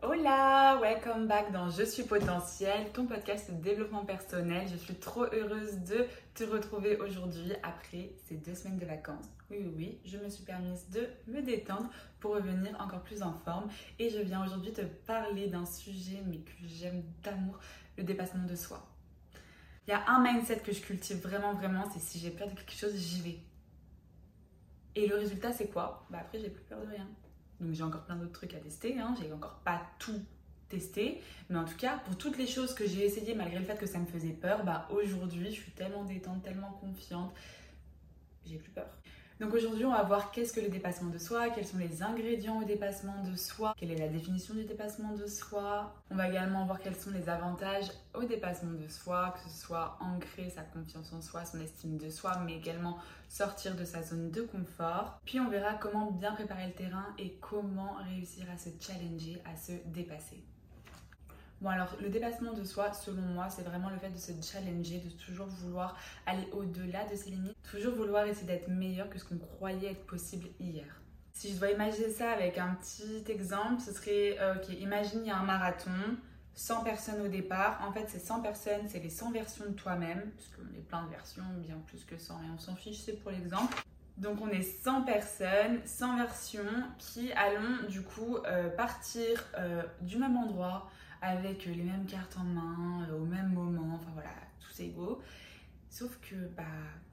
Hola, welcome back dans Je suis potentiel, ton podcast de développement personnel. Je suis trop heureuse de te retrouver aujourd'hui après ces deux semaines de vacances. Oui, oui, oui, je me suis permise de me détendre pour revenir encore plus en forme et je viens aujourd'hui te parler d'un sujet mais que j'aime d'amour, le dépassement de soi. Il y a un mindset que je cultive vraiment, vraiment, c'est si j'ai peur de quelque chose, j'y vais. Et le résultat, c'est quoi? Bah après, j'ai plus peur de rien. Donc j'ai encore plein d'autres trucs à tester, hein. j'ai encore pas tout testé, mais en tout cas pour toutes les choses que j'ai essayé malgré le fait que ça me faisait peur, bah aujourd'hui je suis tellement détente, tellement confiante, j'ai plus peur. Donc aujourd'hui, on va voir qu'est-ce que le dépassement de soi, quels sont les ingrédients au dépassement de soi, quelle est la définition du dépassement de soi. On va également voir quels sont les avantages au dépassement de soi, que ce soit ancrer sa confiance en soi, son estime de soi, mais également sortir de sa zone de confort. Puis on verra comment bien préparer le terrain et comment réussir à se challenger, à se dépasser. Bon alors le dépassement de soi, selon moi, c'est vraiment le fait de se challenger, de toujours vouloir aller au-delà de ses limites, toujours vouloir essayer d'être meilleur que ce qu'on croyait être possible hier. Si je dois imaginer ça avec un petit exemple, ce serait, euh, ok, imagine il y a un marathon, 100 personnes au départ. En fait, ces 100 personnes, c'est les 100 versions de toi-même, parce qu'on est plein de versions, bien plus que 100, et on s'en fiche, c'est pour l'exemple. Donc on est 100 personnes, 100 versions qui allons du coup euh, partir euh, du même endroit, avec les mêmes cartes en main, euh, au même moment, enfin voilà, tous égaux. Sauf que bah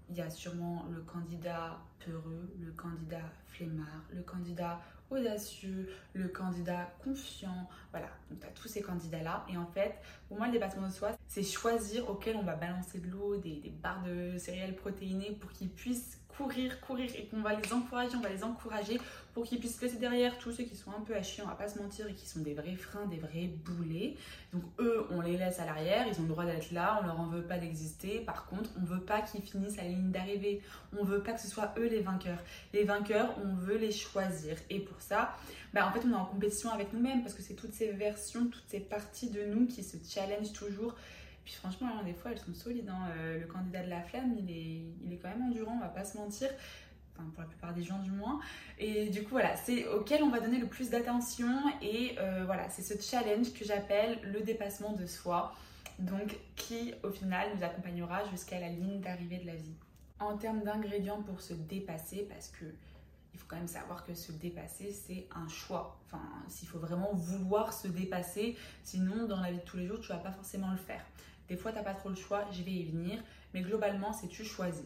il y a sûrement le candidat peureux, le candidat flemmard, le candidat audacieux, le candidat confiant. Voilà, donc tu as tous ces candidats-là. Et en fait, pour moi, le dépassement de soi, c'est choisir auquel on va balancer de l'eau, des, des, barres de céréales protéinées pour qu'ils puissent courir, courir et qu'on va les encourager, on va les encourager pour qu'ils puissent laisser derrière tous ceux qui sont un peu à on va pas se mentir, et qui sont des vrais freins, des vrais boulets. Donc eux, on les laisse à l'arrière, ils ont le droit d'être là, on leur en veut pas d'exister. Par contre, on veut pas qu'ils finissent à la ligne d'arrivée. On veut pas que ce soit eux les vainqueurs. Les vainqueurs, on veut les choisir. Et pour ça, bah, en fait, on est en compétition avec nous-mêmes parce que c'est toutes ces versions, toutes ces parties de nous qui se challengent toujours puis franchement, des fois, elles sont solides. Hein. Euh, le candidat de la flamme, il est, il est quand même endurant, on va pas se mentir. Enfin, pour la plupart des gens du moins. Et du coup, voilà, c'est auquel on va donner le plus d'attention. Et euh, voilà, c'est ce challenge que j'appelle le dépassement de soi. Donc, qui au final nous accompagnera jusqu'à la ligne d'arrivée de la vie. En termes d'ingrédients pour se dépasser, parce que il faut quand même savoir que se dépasser, c'est un choix. Enfin, s'il faut vraiment vouloir se dépasser, sinon dans la vie de tous les jours, tu vas pas forcément le faire. Des fois, tu n'as pas trop le choix, je vais y venir, mais globalement, c'est tu choisis.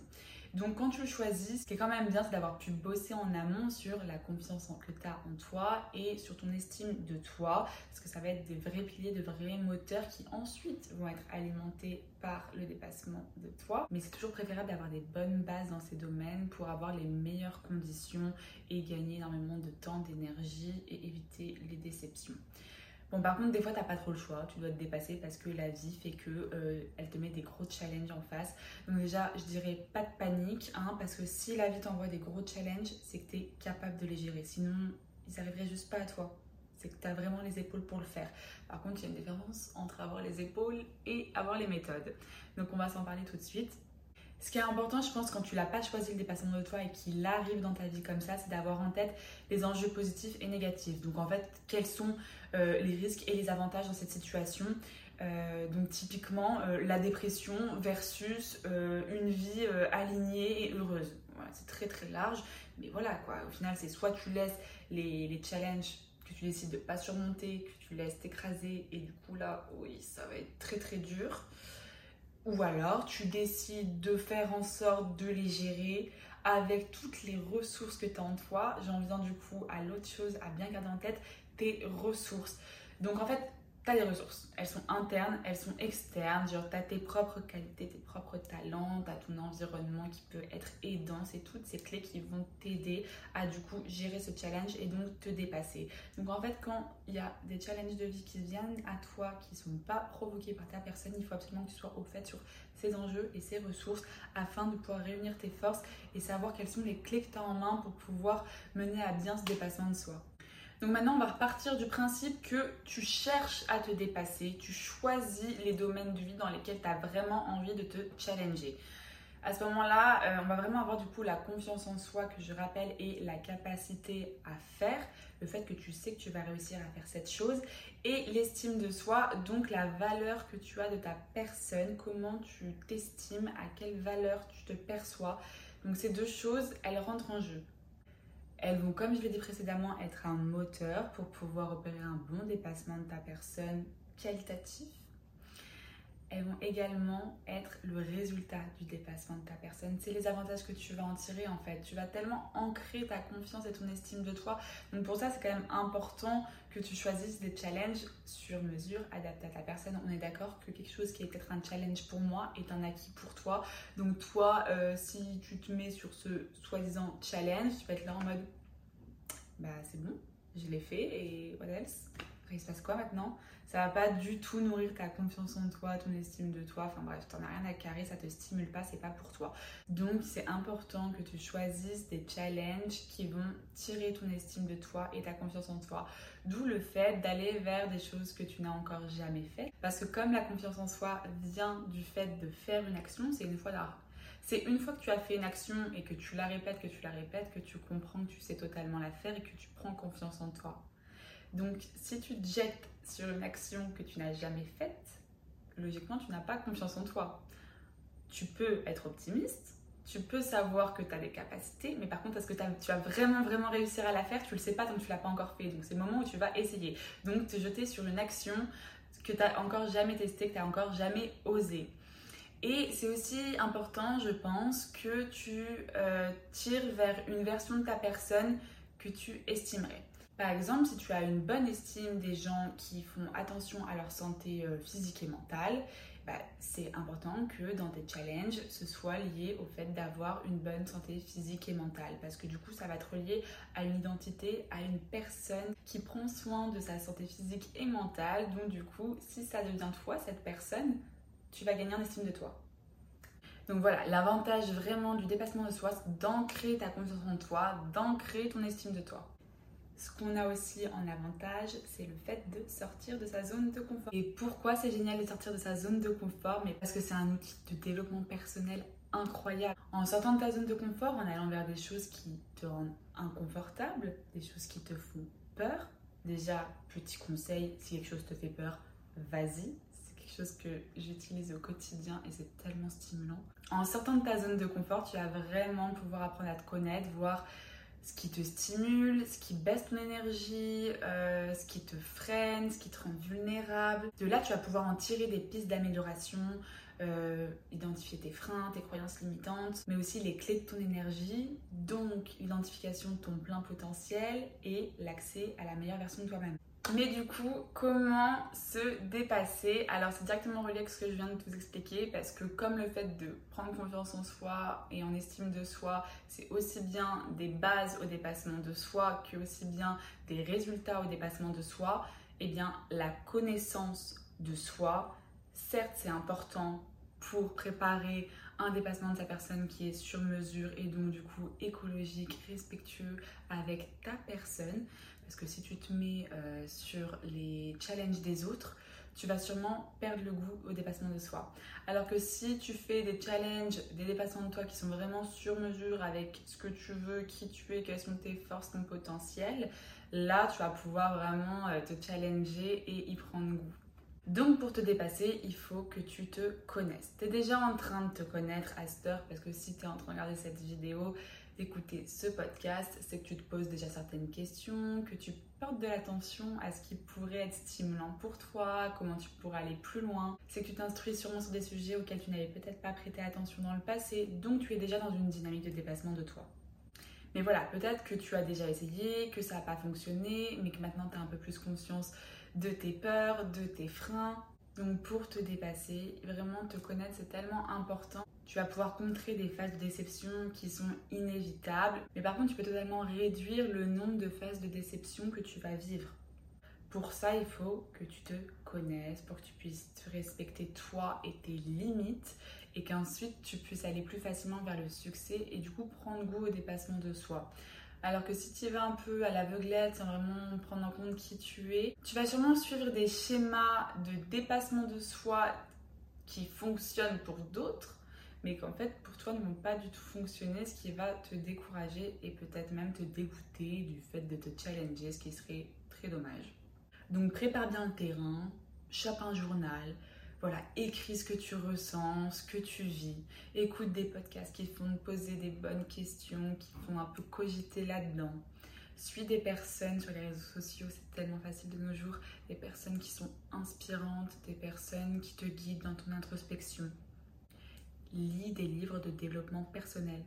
Donc quand tu choisis, ce qui est quand même bien, c'est d'avoir pu bosser en amont sur la confiance que tu as en toi et sur ton estime de toi, parce que ça va être des vrais piliers, de vrais moteurs qui ensuite vont être alimentés par le dépassement de toi. Mais c'est toujours préférable d'avoir des bonnes bases dans ces domaines pour avoir les meilleures conditions et gagner énormément de temps, d'énergie et éviter les déceptions. Bon, par contre, des fois, t'as pas trop le choix. Tu dois te dépasser parce que la vie fait que euh, elle te met des gros challenges en face. Donc déjà, je dirais pas de panique, hein, parce que si la vie t'envoie des gros challenges, c'est que tu es capable de les gérer. Sinon, ils arriveraient juste pas à toi. C'est que tu as vraiment les épaules pour le faire. Par contre, il y a une différence entre avoir les épaules et avoir les méthodes. Donc, on va s'en parler tout de suite. Ce qui est important, je pense, quand tu l'as pas choisi le dépassement de toi et qu'il arrive dans ta vie comme ça, c'est d'avoir en tête les enjeux positifs et négatifs. Donc en fait, quels sont euh, les risques et les avantages dans cette situation? Euh, donc typiquement euh, la dépression versus une vie alignée et heureuse. c'est très très large, mais voilà quoi. Au final, c'est soit tu laisses les, les challenges que tu décides de pas surmonter, que tu laisses t'écraser et du coup là, oui, ça va être très très dur. Ou alors tu décides de faire en sorte de les gérer avec toutes les ressources que tu as en toi. J'en viens du coup à l'autre chose à bien garder en tête, tes ressources. Donc en fait, tu as des ressources. Elles sont internes, elles sont externes. Genre, tu as tes propres qualités, tes propres talents, tu as ton environnement qui peut être aidant. C'est toutes ces clés qui vont t'aider à du coup gérer ce challenge et donc te dépasser. Donc en fait, quand il y a des challenges de vie qui viennent à toi, qui sont pas provoqués par ta personne, il faut absolument que tu sois au fait sur ces enjeux et ces ressources afin de pouvoir réunir tes forces et savoir quelles sont les clés que tu as en main pour pouvoir mener à bien ce dépassement de soi. Donc maintenant, on va repartir du principe que tu cherches à te dépasser, tu choisis les domaines de vie dans lesquels tu as vraiment envie de te challenger. À ce moment-là, euh, on va vraiment avoir du coup la confiance en soi que je rappelle et la capacité à faire, le fait que tu sais que tu vas réussir à faire cette chose et l'estime de soi, donc la valeur que tu as de ta personne, comment tu t'estimes, à quelle valeur tu te perçois. Donc ces deux choses, elles rentrent en jeu. Elles vont, comme je l'ai dit précédemment, être un moteur pour pouvoir opérer un bon dépassement de ta personne qualitatif elles vont également être le résultat du dépassement de ta personne. C'est les avantages que tu vas en tirer en fait. Tu vas tellement ancrer ta confiance et ton estime de toi. Donc pour ça, c'est quand même important que tu choisisses des challenges sur mesure, adaptés à ta personne. On est d'accord que quelque chose qui est peut-être un challenge pour moi est un acquis pour toi. Donc toi, euh, si tu te mets sur ce soi-disant challenge, tu vas être là en mode, bah c'est bon, je l'ai fait et what else? Après, il se passe quoi maintenant? Ça va pas du tout nourrir ta confiance en toi, ton estime de toi. Enfin bref, t'en as rien à carrer, ça te stimule pas, c'est pas pour toi. Donc c'est important que tu choisisses des challenges qui vont tirer ton estime de toi et ta confiance en toi. D'où le fait d'aller vers des choses que tu n'as encore jamais faites. Parce que comme la confiance en soi vient du fait de faire une action, c'est une fois d'art. C'est une fois que tu as fait une action et que tu la répètes, que tu la répètes, que tu comprends que tu sais totalement la faire et que tu prends confiance en toi. Donc, si tu te jettes sur une action que tu n'as jamais faite, logiquement, tu n'as pas confiance en toi. Tu peux être optimiste, tu peux savoir que tu as des capacités, mais par contre, est-ce que tu vas vraiment, vraiment réussir à la faire? Tu ne le sais pas tant que tu l'as pas encore fait. Donc, c'est le moment où tu vas essayer. Donc, te jeter sur une action que tu n'as encore jamais testée, que tu n'as encore jamais osé. Et c'est aussi important, je pense, que tu euh, tires vers une version de ta personne que tu estimerais. Par exemple, si tu as une bonne estime des gens qui font attention à leur santé euh, physique et mentale, bah, c'est important que dans tes challenges, ce soit lié au fait d'avoir une bonne santé physique et mentale. Parce que du coup, ça va être lié à une identité, à une personne qui prend soin de sa santé physique et mentale. Donc du coup, si ça devient toi, cette personne, tu vas gagner en estime de toi. Donc voilà, l'avantage vraiment du dépassement de soi, c'est d'ancrer ta confiance en toi, d'ancrer ton estime de toi. Ce qu'on a aussi en avantage, c'est le fait de sortir de sa zone de confort. Et pourquoi c'est génial de sortir de sa zone de confort Mais parce que c'est un outil de développement personnel incroyable. En sortant de ta zone de confort, en allant vers des choses qui te rendent inconfortable, des choses qui te font peur. Déjà, petit conseil, si quelque chose te fait peur, vas-y. C'est quelque chose que j'utilise au quotidien et c'est tellement stimulant. En sortant de ta zone de confort, tu vas vraiment pouvoir apprendre à te connaître, voir ce qui te stimule, ce qui baisse ton énergie, euh, ce qui te freine, ce qui te rend vulnérable. De là, tu vas pouvoir en tirer des pistes d'amélioration, euh, identifier tes freins, tes croyances limitantes, mais aussi les clés de ton énergie, donc l'identification de ton plein potentiel et l'accès à la meilleure version de toi-même. Mais du coup, comment se dépasser? Alors c'est directement relié avec ce que je viens de vous expliquer parce que comme le fait de prendre confiance en soi et en estime de soi, c'est aussi bien des bases au dépassement de soi que aussi bien des résultats au dépassement de soi, eh bien la connaissance de soi, certes c'est important pour préparer un dépassement de sa personne qui est sur mesure et donc du coup écologique, respectueux avec ta personne. Parce que si tu te mets euh, sur les challenges des autres, tu vas sûrement perdre le goût au dépassement de soi. Alors que si tu fais des challenges, des dépassements de toi qui sont vraiment sur mesure avec ce que tu veux, qui tu es, quelles sont tes forces, ton potentiel, là tu vas pouvoir vraiment euh, te challenger et y prendre goût. Donc pour te dépasser, il faut que tu te connaisses. Tu es déjà en train de te connaître à cette heure parce que si tu es en train de regarder cette vidéo, d'écouter ce podcast, c'est que tu te poses déjà certaines questions, que tu portes de l'attention à ce qui pourrait être stimulant pour toi, comment tu pourrais aller plus loin. C'est que tu t'instruis sûrement sur des sujets auxquels tu n'avais peut-être pas prêté attention dans le passé, donc tu es déjà dans une dynamique de dépassement de toi. Mais voilà, peut-être que tu as déjà essayé, que ça n'a pas fonctionné, mais que maintenant tu as un peu plus conscience de tes peurs, de tes freins. Donc pour te dépasser, vraiment te connaître, c'est tellement important tu vas pouvoir contrer des phases de déception qui sont inévitables. Mais par contre, tu peux totalement réduire le nombre de phases de déception que tu vas vivre. Pour ça, il faut que tu te connaisses, pour que tu puisses te respecter toi et tes limites, et qu'ensuite tu puisses aller plus facilement vers le succès et du coup prendre goût au dépassement de soi. Alors que si tu vas un peu à l'aveuglette sans vraiment prendre en compte qui tu es, tu vas sûrement suivre des schémas de dépassement de soi qui fonctionnent pour d'autres, mais qu'en fait pour toi ne vont pas du tout fonctionner, ce qui va te décourager et peut-être même te dégoûter du fait de te challenger, ce qui serait très dommage. Donc prépare bien le terrain, chope un journal, voilà, écris ce que tu ressens, ce que tu vis, écoute des podcasts qui font poser des bonnes questions, qui font un peu cogiter là-dedans. Suis des personnes sur les réseaux sociaux, c'est tellement facile de nos jours, des personnes qui sont inspirantes, des personnes qui te guident dans ton introspection. Lis des livres de développement personnel.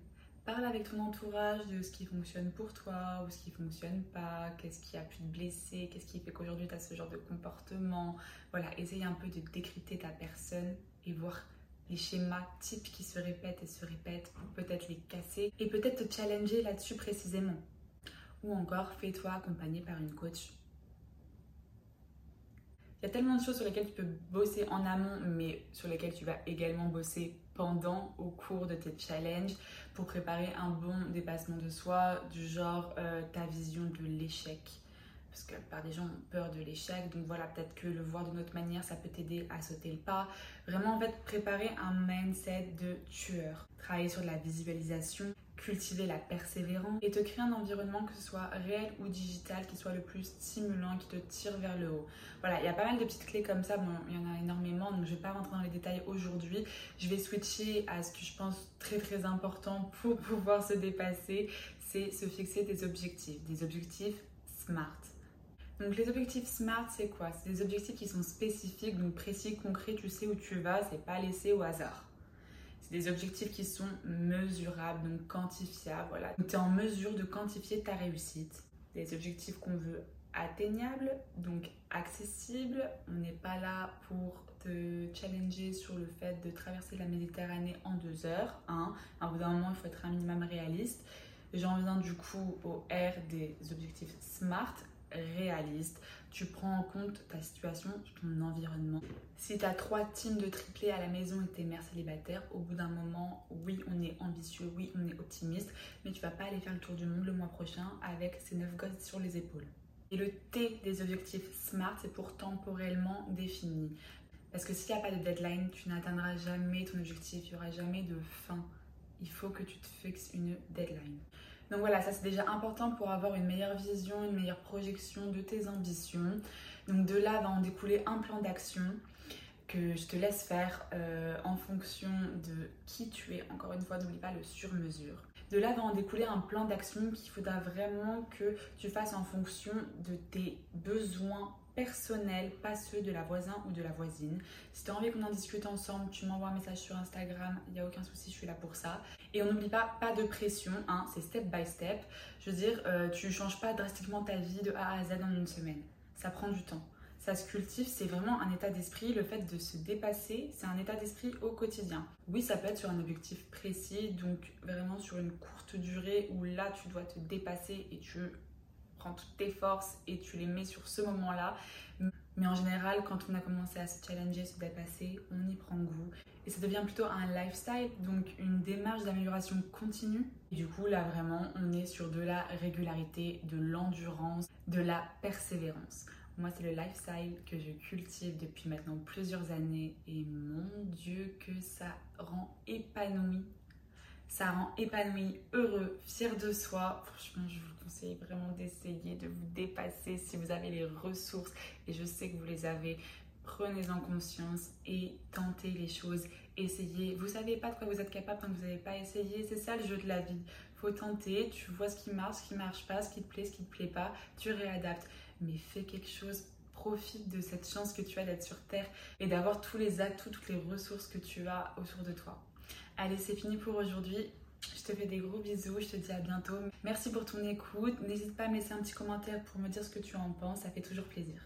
Parle avec ton entourage de ce qui fonctionne pour toi ou ce qui fonctionne pas, qu'est-ce qui a pu te blesser, qu'est-ce qui fait qu'aujourd'hui tu as ce genre de comportement. Voilà, essaye un peu de décrypter ta personne et voir les schémas types qui se répètent et se répètent pour peut-être les casser et peut-être te challenger là-dessus précisément. Ou encore, fais-toi accompagner par une coach. Il y a tellement de choses sur lesquelles tu peux bosser en amont, mais sur lesquelles tu vas également bosser pendant, au cours de tes challenges, pour préparer un bon dépassement de soi, du genre euh, ta vision de l'échec. Parce que par des gens ont peur de l'échec, donc voilà, peut-être que le voir d'une autre manière, ça peut t'aider à sauter le pas. Vraiment, en fait, préparer un mindset de tueur. Travailler sur de la visualisation, cultiver la persévérance et te créer un environnement que ce soit réel ou digital qui soit le plus stimulant, qui te tire vers le haut. Voilà, il y a pas mal de petites clés comme ça, bon, il y en a énormément, donc je vais pas rentrer dans les détails aujourd'hui. Je vais switcher à ce que je pense très très important pour pouvoir se dépasser, c'est se fixer des objectifs, des objectifs SMART. Donc les objectifs SMART, c'est quoi? C'est des objectifs qui sont spécifiques, donc précis, concrets, tu sais où tu vas, c'est pas laissé au hasard des objectifs qui sont mesurables, donc quantifiables. Voilà. Tu es en mesure de quantifier ta réussite. Des objectifs qu'on veut atteignables, donc accessibles. On n'est pas là pour te challenger sur le fait de traverser la Méditerranée en deux heures. Hein. À bout d'un moment, il faut être un minimum réaliste. J'en viens du coup au R des objectifs SMART, réaliste. Tu prends en compte ta situation, ton environnement. Si tu as trois teams de triplés à la maison et tes mères célibataires, au bout d'un moment, oui, on est ambitieux, oui, on est optimiste, mais tu vas pas aller faire le tour du monde le mois prochain avec ces neuf gosses sur les épaules. Et le T des objectifs SMART, c'est pour temporellement défini. Parce que s'il n'y a pas de deadline, tu n'atteindras jamais ton objectif, il n'y aura jamais de fin. Il faut que tu te fixes une deadline. Donc voilà, ça c'est déjà important pour avoir une meilleure vision, une meilleure projection de tes ambitions. Donc de là va en découler un plan d'action que je te laisse faire euh, en fonction de qui tu es. Encore une fois, n'oublie pas le sur-mesure. De là va en découler un plan d'action qu'il faudra vraiment que tu fasses en fonction de tes besoins personnels, pas ceux de la voisin ou de la voisine. Si tu as envie qu'on en discute ensemble, tu m'envoies un message sur Instagram, il n'y a aucun souci, je suis là pour ça. Et on n'oublie pas, pas de pression, hein, c'est step by step. Je veux dire, euh, tu ne changes pas drastiquement ta vie de A à Z en une semaine. Ça prend du temps. Ça se cultive, c'est vraiment un état d'esprit. Le fait de se dépasser, c'est un état d'esprit au quotidien. Oui, ça peut être sur un objectif précis, donc vraiment sur une courte durée où là, tu dois te dépasser et tu toutes tes forces et tu les mets sur ce moment-là. Mais en général, quand on a commencé à se challenger, se dépasser, on y prend goût. Et ça devient plutôt un lifestyle, donc une démarche d'amélioration continue. Et du coup, là, vraiment, on est sur de la régularité, de l'endurance, de la persévérance. Moi, c'est le lifestyle que je cultive depuis maintenant plusieurs années. Et mon Dieu, que ça rend épanoui. Ça rend épanoui, heureux, fier de soi. Franchement, je vous conseille vraiment d'essayer de vous dépasser si vous avez les ressources. Et je sais que vous les avez. Prenez-en conscience et tentez les choses. Essayez. Vous savez pas de quoi vous êtes capable quand vous n'avez pas essayé. C'est ça le jeu de la vie. Faut tenter. Tu vois ce qui marche, ce qui marche pas, ce qui te plaît, ce qui te plaît pas. Tu réadaptes. Mais fais quelque chose. Profite de cette chance que tu as d'être sur Terre et d'avoir tous les atouts, toutes les ressources que tu as autour de toi. Allez, c'est fini pour aujourd'hui. Je te fais des gros bisous, je te dis à bientôt. Merci pour ton écoute. N'hésite pas à me laisser un petit commentaire pour me dire ce que tu en penses, ça fait toujours plaisir.